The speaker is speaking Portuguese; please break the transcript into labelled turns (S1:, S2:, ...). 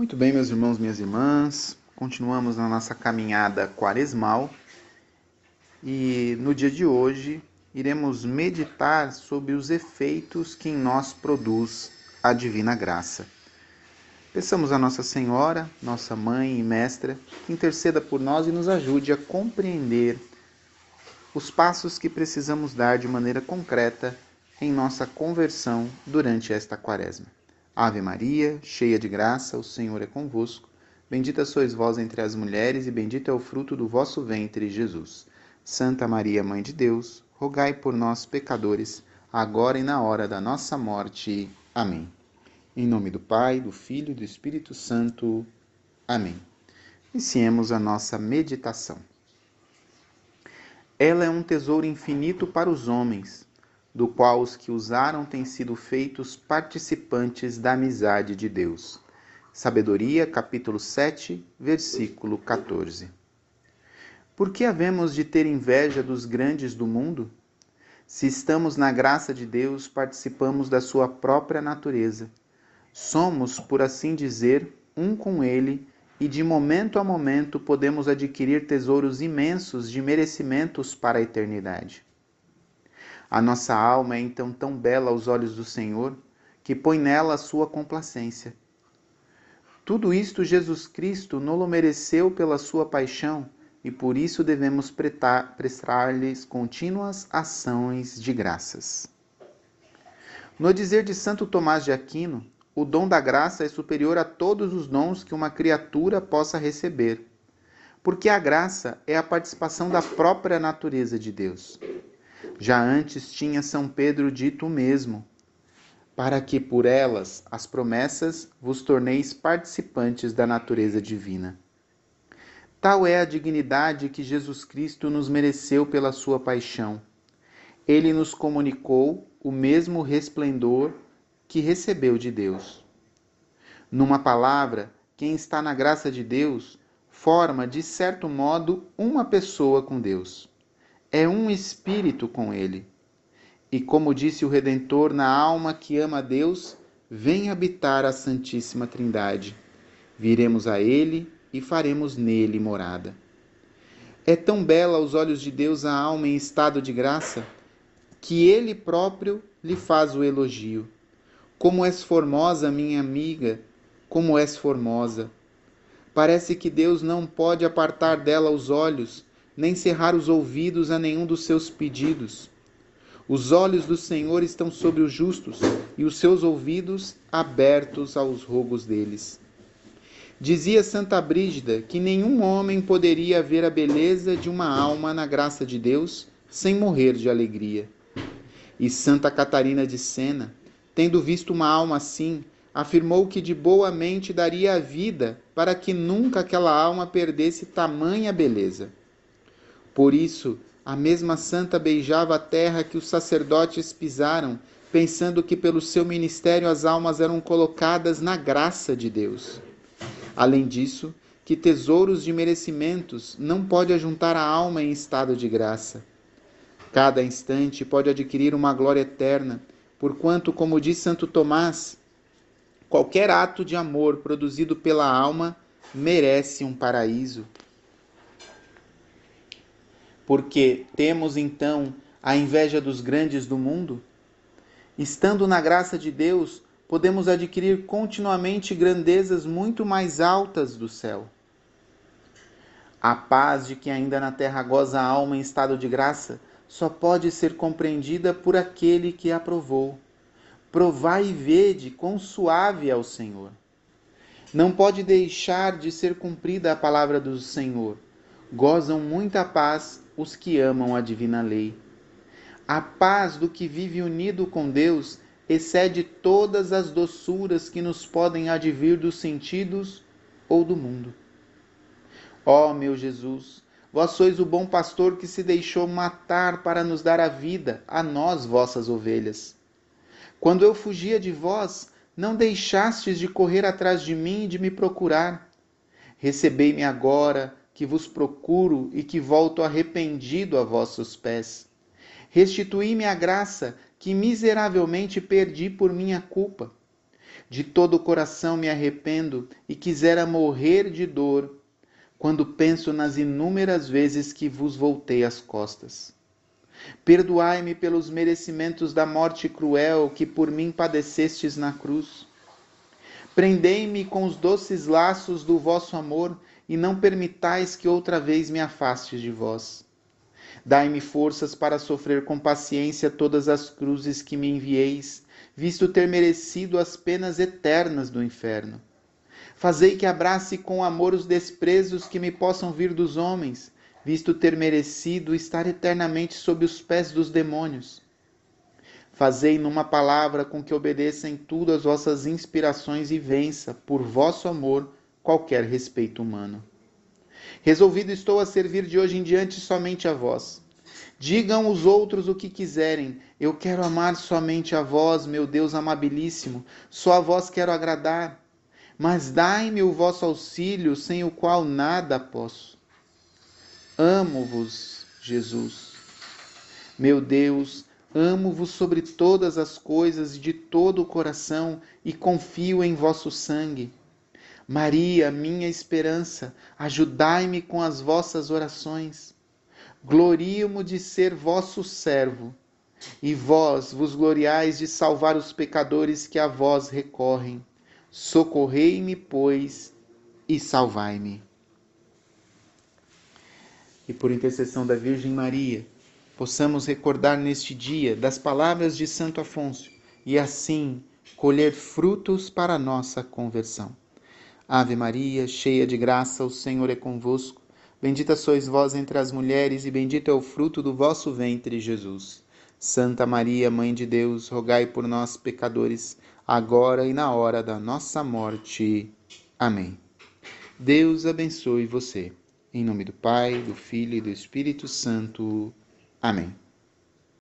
S1: Muito bem, meus irmãos, minhas irmãs, continuamos na nossa caminhada quaresmal e no dia de hoje iremos meditar sobre os efeitos que em nós produz a divina graça. Peçamos a Nossa Senhora, nossa mãe e mestra, que interceda por nós e nos ajude a compreender os passos que precisamos dar de maneira concreta em nossa conversão durante esta quaresma. Ave Maria, cheia de graça, o Senhor é convosco. Bendita sois vós entre as mulheres, e bendito é o fruto do vosso ventre, Jesus. Santa Maria, Mãe de Deus, rogai por nós, pecadores, agora e na hora da nossa morte. Amém. Em nome do Pai, do Filho e do Espírito Santo. Amém. Iniciemos a nossa meditação. Ela é um tesouro infinito para os homens do qual os que usaram têm sido feitos participantes da amizade de Deus. Sabedoria, capítulo 7, versículo 14. Por que havemos de ter inveja dos grandes do mundo? Se estamos na graça de Deus, participamos da sua própria natureza. Somos, por assim dizer, um com Ele e de momento a momento podemos adquirir tesouros imensos de merecimentos para a eternidade. A nossa alma é então tão bela aos olhos do Senhor que põe nela a sua complacência. Tudo isto Jesus Cristo nolo mereceu pela sua paixão e por isso devemos prestar-lhes contínuas ações de graças. No dizer de Santo Tomás de Aquino, o dom da graça é superior a todos os dons que uma criatura possa receber, porque a graça é a participação da própria natureza de Deus. Já antes tinha São Pedro dito o mesmo, para que por elas, as promessas, vos torneis participantes da natureza divina. Tal é a dignidade que Jesus Cristo nos mereceu pela sua paixão. Ele nos comunicou o mesmo resplendor que recebeu de Deus. Numa palavra, quem está na graça de Deus forma, de certo modo, uma pessoa com Deus é um espírito com ele. E como disse o Redentor, na alma que ama a Deus, vem habitar a Santíssima Trindade. Viremos a ele e faremos nele morada. É tão bela aos olhos de Deus a alma em estado de graça, que ele próprio lhe faz o elogio. Como és formosa, minha amiga, como és formosa. Parece que Deus não pode apartar dela os olhos nem cerrar os ouvidos a nenhum dos seus pedidos. Os olhos do Senhor estão sobre os justos e os seus ouvidos abertos aos rogos deles. Dizia Santa Brígida que nenhum homem poderia ver a beleza de uma alma na graça de Deus sem morrer de alegria. E Santa Catarina de Sena, tendo visto uma alma assim, afirmou que de boa mente daria a vida para que nunca aquela alma perdesse tamanha beleza. Por isso, a mesma santa beijava a terra que os sacerdotes pisaram, pensando que pelo seu ministério as almas eram colocadas na graça de Deus. Além disso, que tesouros de merecimentos não pode ajuntar a alma em estado de graça. Cada instante pode adquirir uma glória eterna, porquanto, como diz Santo Tomás, qualquer ato de amor produzido pela alma merece um paraíso porque temos então a inveja dos grandes do mundo? Estando na graça de Deus, podemos adquirir continuamente grandezas muito mais altas do céu. A paz de que ainda na terra goza a alma em estado de graça só pode ser compreendida por aquele que a provou. Provai e vede quão suave é o Senhor. Não pode deixar de ser cumprida a palavra do Senhor. Gozam muita paz os que amam a divina lei. A paz do que vive unido com Deus excede todas as doçuras que nos podem advir dos sentidos ou do mundo. Ó oh, meu Jesus, vós sois o bom pastor que se deixou matar para nos dar a vida, a nós, vossas ovelhas. Quando eu fugia de vós, não deixastes de correr atrás de mim e de me procurar. Recebei-me agora que vos procuro e que volto arrependido a vossos pés. Restituí-me a graça que miseravelmente perdi por minha culpa. De todo o coração me arrependo e quisera morrer de dor quando penso nas inúmeras vezes que vos voltei as costas. Perdoai-me pelos merecimentos da morte cruel que por mim padecestes na cruz. Prendei-me com os doces laços do vosso amor e não permitais que outra vez me afaste de vós. Dai-me forças para sofrer com paciência todas as cruzes que me envieis, visto ter merecido as penas eternas do inferno. Fazei que abrace com amor os desprezos que me possam vir dos homens, visto ter merecido estar eternamente sob os pés dos demônios. Fazei numa palavra com que obedeça em tudo as vossas inspirações e vença, por vosso amor, qualquer respeito humano. Resolvido estou a servir de hoje em diante somente a vós. Digam os outros o que quiserem, eu quero amar somente a vós, meu Deus amabilíssimo, só a vós quero agradar. Mas dai-me o vosso auxílio, sem o qual nada posso. Amo-vos, Jesus. Meu Deus, amo-vos sobre todas as coisas e de todo o coração e confio em vosso sangue. Maria, minha esperança, ajudai-me com as vossas orações. Glorio-mo de ser vosso servo, e vós vos gloriais de salvar os pecadores que a vós recorrem. Socorrei-me, pois, e salvai-me. E por intercessão da Virgem Maria, possamos recordar neste dia das palavras de Santo Afonso e assim colher frutos para a nossa conversão. Ave Maria, cheia de graça, o Senhor é convosco. Bendita sois vós entre as mulheres, e bendito é o fruto do vosso ventre, Jesus. Santa Maria, Mãe de Deus, rogai por nós, pecadores, agora e na hora da nossa morte. Amém. Deus abençoe você. Em nome do Pai, do Filho e do Espírito Santo. Amém.